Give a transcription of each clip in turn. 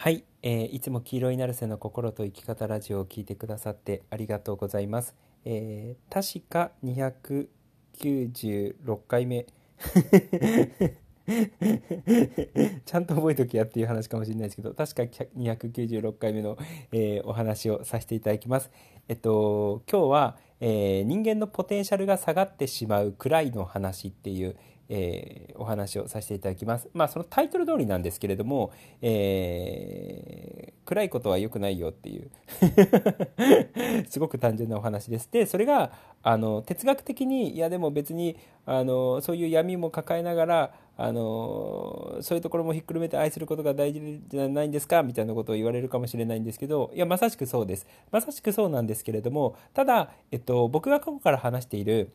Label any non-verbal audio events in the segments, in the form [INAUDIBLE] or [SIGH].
はい、えー、いつも黄色いナルセの心と生き方ラジオを聞いてくださってありがとうございます。えー、確か296回目。[LAUGHS] ちゃんと覚えときやっていう話かもしれないですけど、確か296回目の、えー、お話をさせていただきます。えっと、今日は、えー、人間のポテンシャルが下がってしまうくらいの話っていう、えー、お話をさせていただきます。まあそのタイトル通りなんですけれども、えー、暗いことは良くないよっていう [LAUGHS] すごく単純なお話です。で、それがあの哲学的にいやでも別にあのそういう闇も抱えながらあのそういうところもひっくるめて愛することが大事じゃないんですかみたいなことを言われるかもしれないんですけどいやまさしくそうですまさしくそうなんですけれどもただ、えっと、僕が過去から話している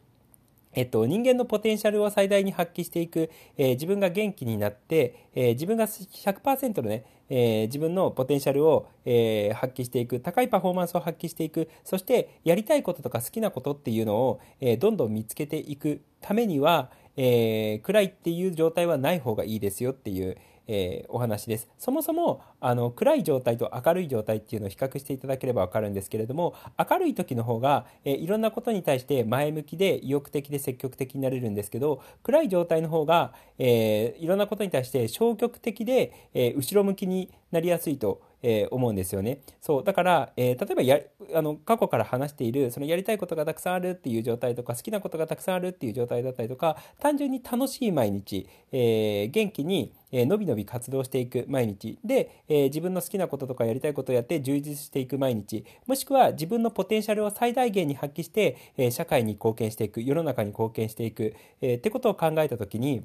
えっと、人間のポテンシャルを最大に発揮していく、えー、自分が元気になって、えー、自分が100%のね、えー、自分のポテンシャルを、え、発揮していく、高いパフォーマンスを発揮していく、そしてやりたいこととか好きなことっていうのを、え、どんどん見つけていくためには、えー、暗いっていう状態はない方がいいですよっていう、えー、お話です。そもそもあの暗い状態と明るい状態っていうのを比較していただければわかるんですけれども明るい時の方が、えー、いろんなことに対して前向きで意欲的で積極的になれるんですけど暗い状態の方が、えー、いろんなことに対して消極的で、え後ろ向きになりやすいとえー、思うんですよね。そうだから、えー、例えばやあの過去から話しているそのやりたいことがたくさんあるっていう状態とか好きなことがたくさんあるっていう状態だったりとか単純に楽しい毎日、えー、元気にえのびのび活動していく毎日で、え自分の好きなこととかやりたいことをやって充実していく毎日もしくは自分のポテンシャルを最大限に発揮して、え社会に貢献していく世の中に貢献していく、えってことを考えた時に、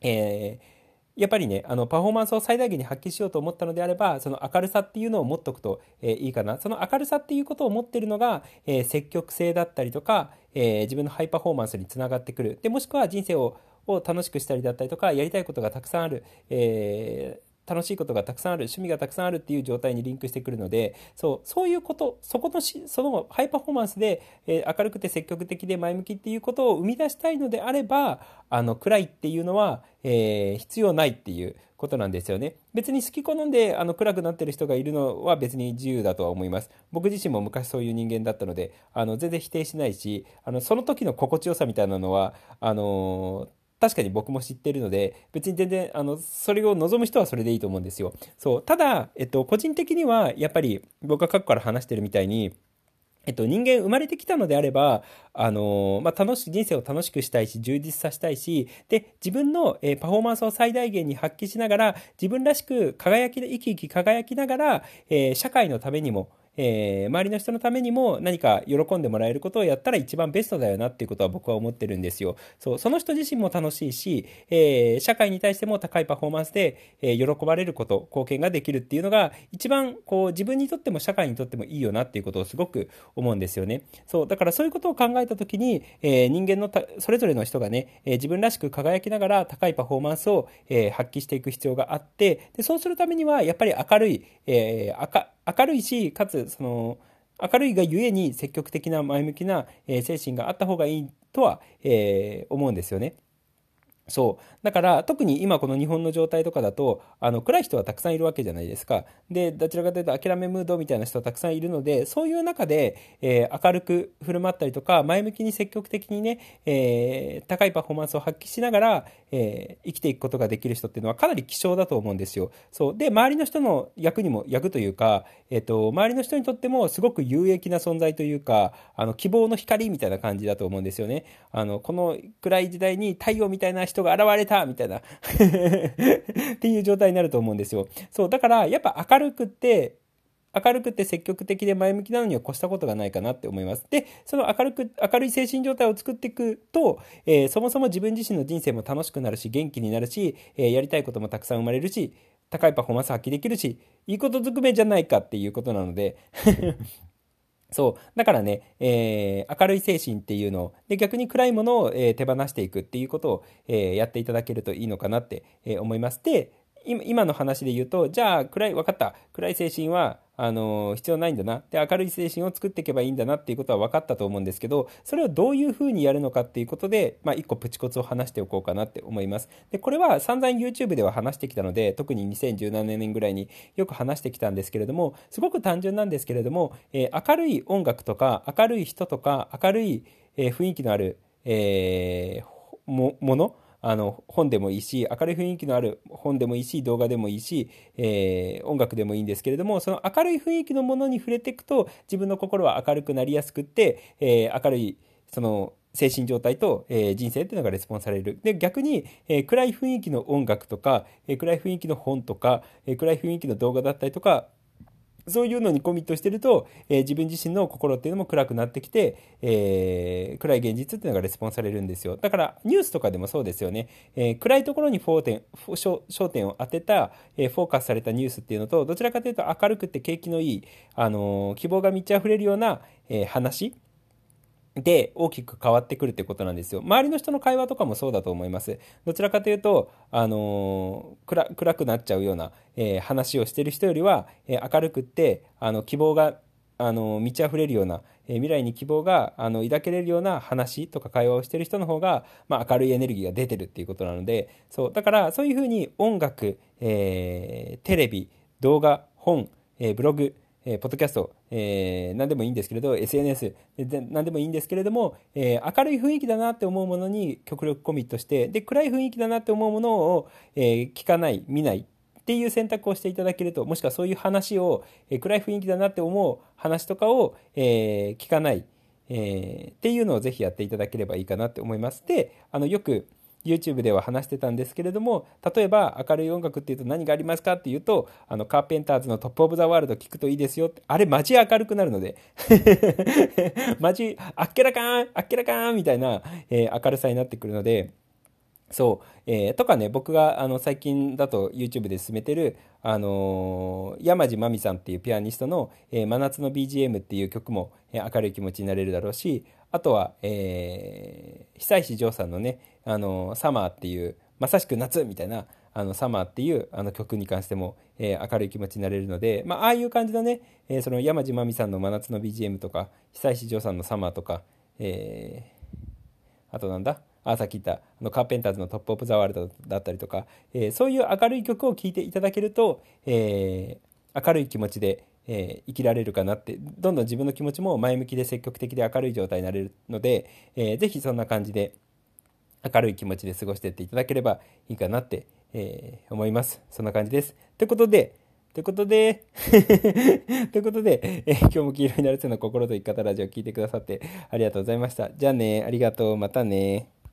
えーやっぱりね、あの、パフォーマンスを最大限に発揮しようと思ったのであれば、その明るさっていうのを持っとくと、えー、いいかな。その明るさっていうことを持ってるのが、えー、積極性だったりとか、えー、自分のハイパフォーマンスにつながってくる。で、もしくは人生をを楽しくしたりだったりとか、やりたいことがたくさんある、えー、楽しいことがたくさんある趣味がたくさんあるっていう状態にリンクしてくるのでそうそういうことそこのしそのハイパフォーマンスで、えー、明るくて積極的で前向きっていうことを生み出したいのであればあの暗いっていうのは、えー、必要ないっていうことなんですよね。別に好き好んであの暗くなってる人がいるのは別に自由だとは思います。僕自身も昔そういう人間だったのであの全然否定しないしあのその時の心地よさみたいなのはあのー確かに僕も知ってるので、別に全然、あの、それを望む人はそれでいいと思うんですよ。そう。ただ、えっと、個人的には、やっぱり、僕が過去から話してるみたいに、えっと、人間生まれてきたのであれば、あのまあ、楽し、人生を楽しくしたいし、充実させたいし、で、自分の、えー、パフォーマンスを最大限に発揮しながら、自分らしく輝きで、生き生き輝きながら、えー、社会のためにも、えー、周りの人のためにも何か喜んでもらえることをやったら一番ベストだよなっていうことは僕は思ってるんですよ。そう、その人自身も楽しいし、えー、社会に対しても高いパフォーマンスで、えー、喜ばれること、貢献ができるっていうのが一番こう自分にとっても社会にとってもいいよなっていうことをすごく思うんですよね。そう、だからそういうことを考えた時に、えー、人間のそれぞれの人がね、えー、自分らしく輝きながら高いパフォーマンスを、えー、発揮していく必要があって、でそうするためにはやっぱり明るい、えー、明るいし、かつ、その、明るいがゆえに積極的な前向きな、え精神があった方がいいとは、えー、思うんですよね。そう。だから、特に今この日本の状態とかだと、あの、暗い人はたくさんいるわけじゃないですか。で、どちらかというと諦めムードみたいな人はたくさんいるので、そういう中で、えー、明るく振る舞ったりとか、前向きに積極的にね、えー、高いパフォーマンスを発揮しながら、えー、生きていくことができる人っていうのはかなり希少だと思うんですよ。そう。で、周りの人の役にも、役というか、えっ、と、周りの人にとってもすごく有益な存在というか、あの、希望の光みたいな感じだと思うんですよね。あの、この暗い時代に太陽みたいな人が現れたみたいな [LAUGHS] っていう状態になると思うんですよ。そう、だからやっぱ明るくって、明るくて積極的で前向きなのには越したことがないかなって思います。で、その明るく、明るい精神状態を作っていくと、えー、そもそも自分自身の人生も楽しくなるし、元気になるし、えー、やりたいこともたくさん生まれるし、高いパフォーマンス発揮できるし、いいことずくめじゃないかっていうことなので [LAUGHS] そう。だからね、えー、明るい精神っていうのを、で、逆に暗いものを、えー、手放していくっていうことを、えー、やっていただけるといいのかなって、え思います。で、今の話で言うと、じゃあ、暗い、分かった。暗い精神は、あの、必要ないんだな。で、明るい精神を作っていけばいいんだなっていうことは分かったと思うんですけど、それをどういうふうにやるのかっていうことで、まあ、一個プチコツを話しておこうかなって思います。で、これは散々 YouTube では話してきたので、特に2017年ぐらいによく話してきたんですけれども、すごく単純なんですけれども、えー、明るい音楽とか、明るい人とか、明るい、えー、雰囲気のある、えー、も、もの、あの本でもいいし明るい雰囲気のある本でもいいし動画でもいいし、えー、音楽でもいいんですけれどもその明るい雰囲気のものに触れていくと自分の心は明るくなりやすくって、えー、明るいその精神状態と、えー、人生っていうのがレスポンスされる。で、逆に、えー、暗い雰囲気の音楽とか、えー、暗い雰囲気の本とか、え暗い雰囲気の動画だったりとか、そういうのにコミットしてると、えー、自分自身の心っていうのも暗くなってきて、えー、暗い現実っていうのがレスポンスされるんですよ。だからニュースとかでもそうですよね。えー、暗いところに焦点焦点を当てた、えフォーカスされたニュースっていうのと、どちらかというと明るくて景気のいい、あの希望が満ち溢れるような、え話で大きく変わってくるってことなんですよ。周りの人の会話とかもそうだと思います。どちらかというと、あの暗暗くなっちゃうような、えー、話をしてる人よりは、えー、明るくって、あの希望があの満ち溢れるような、え、未来に希望があの抱けれるような話とか会話をしてる人の方が、まあ、明るいエネルギーが出てるっていうことなのでそうだからそういうふうに音楽、えテレビ動画本、えブログえー、ポッドキャスト、えー、何でもいいんですけれど、SNS、何でもいいんですけれども、えー、明るい雰囲気だなって思うものに極力コミットして、で、暗い雰囲気だなって思うものを、え聞かない、見ないっていう選択をしていただけると、もしくはそういう話を、え暗い雰囲気だなって思う話とかを、え聞かない、えっていうのをぜひやっていただければいいかなって思います。で、あの、よく、YouTube では話してたんですけれども例えば明るい音楽っていうと何がありますかっていうとあのカーペンターズのトップオブザワールド聞くといいですよあれマジ明るくなるので。[LAUGHS] マジあっけらかんあっけらかんみたいな、えー、明るさになってくるのでそう、えー、とかね、僕があの最近だと YouTube で進めてる、あのー、山地真美さんっていうピアニストの、えー、真夏の BGM っていう曲も、えー、明るい気持ちになれるだろうし、あとは、えー、久石譲さんのね、あのサマーっていう、まさしく夏みたいな、あのサマーっていうあの曲に関しても、えー、明るい気持ちになれるので、まあ、ああいう感じのね、えー、その山地真美さんの真夏の BGM とか、久石譲さんのサマーとか、えー、あとなんだ？あさっき言ったあのカーペンターズのトップオブザワールドだったりとか、えー、そういう明るい曲を聴いていただけると、えー、明るい気持ちで、えー、生きられるかなってどんどん自分の気持ちも前向きで積極的で明るい状態になれるので、えー、ぜひそんな感じで明るい気持ちで過ごしていっていただければいいかなって、えー、思いますそんな感じですということでということで [LAUGHS] ということで、えー、今日も黄色になるせの心と生き方ラジオを聞いてくださってありがとうございました。じゃあね、ありがとう、またね。